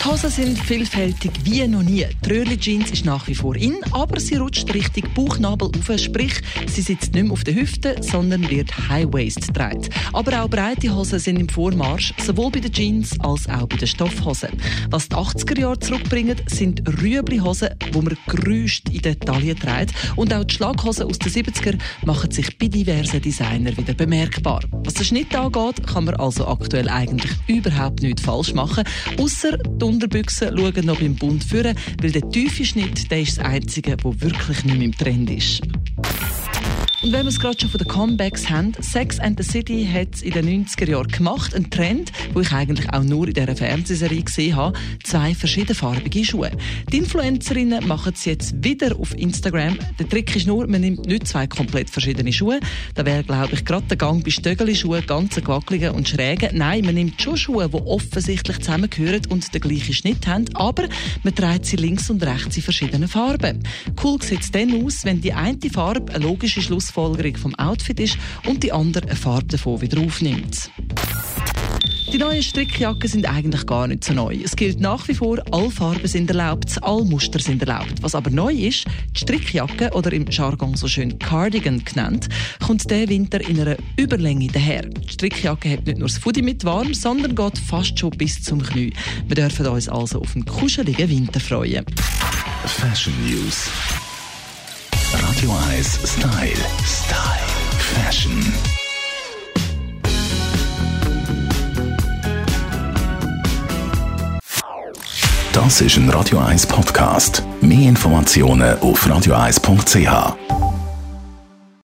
Die Hosen sind vielfältig wie noch nie. Die Röhrli Jeans ist nach wie vor in, aber sie rutscht Richtung Bauchnabel auf, sprich, sie sitzt nicht mehr auf den Hüften, sondern wird High Waist getragen. Aber auch breite Hosen sind im Vormarsch, sowohl bei den Jeans als auch bei den Stoffhosen. Was die 80er Jahre zurückbringen, sind Rüebli-Hosen, die man gerüst in den Taillen trägt. Und auch die Schlaghosen aus den 70er machen sich bei diversen Designern wieder bemerkbar. Was den Schnitt angeht, kann man also aktuell eigentlich überhaupt nichts falsch machen, außer die Unterbüchsen schauen noch beim Bund führen, weil der tiefe Schnitt der ist das Einzige, der wirklich nicht mehr im Trend ist. Und wenn wir es gerade schon von den Comebacks haben, Sex and the City hat es in den 90er Jahren gemacht. Ein Trend, wo ich eigentlich auch nur in dieser Fernsehserie gesehen habe. Zwei verschiedenfarbige Schuhe. Die Influencerinnen machen es jetzt wieder auf Instagram. Der Trick ist nur, man nimmt nicht zwei komplett verschiedene Schuhe. Da wäre, glaube ich, gerade der Gang bei Stöckeli-Schuhen ganz gewackeligen und schrägen. Nein, man nimmt schon Schuhe, die offensichtlich zusammengehören und den gleichen Schnitt haben, aber man trägt sie links und rechts in verschiedenen Farben. Cool sieht es dann aus, wenn die eine Farbe eine logische Schlussfolgerung Schlussfolgerung vom Outfit ist und die andere eine Farbe davon wieder aufnimmt. Die neuen Strickjacken sind eigentlich gar nicht so neu. Es gilt nach wie vor, alle Farben sind erlaubt, alle Muster sind erlaubt. Was aber neu ist, die Strickjacke oder im Jargon so schön Cardigan genannt, kommt der Winter in einer Überlänge daher. Die Strickjacke hat nicht nur das Fudi mit warm, sondern geht fast schon bis zum Knie. Wir dürfen uns also auf einen kuscheligen Winter freuen. Fashion News. Radio 1 Style. Style. Fashion. Das ist ein Radio 1 Podcast. Mehr Informationen auf radio1.ch.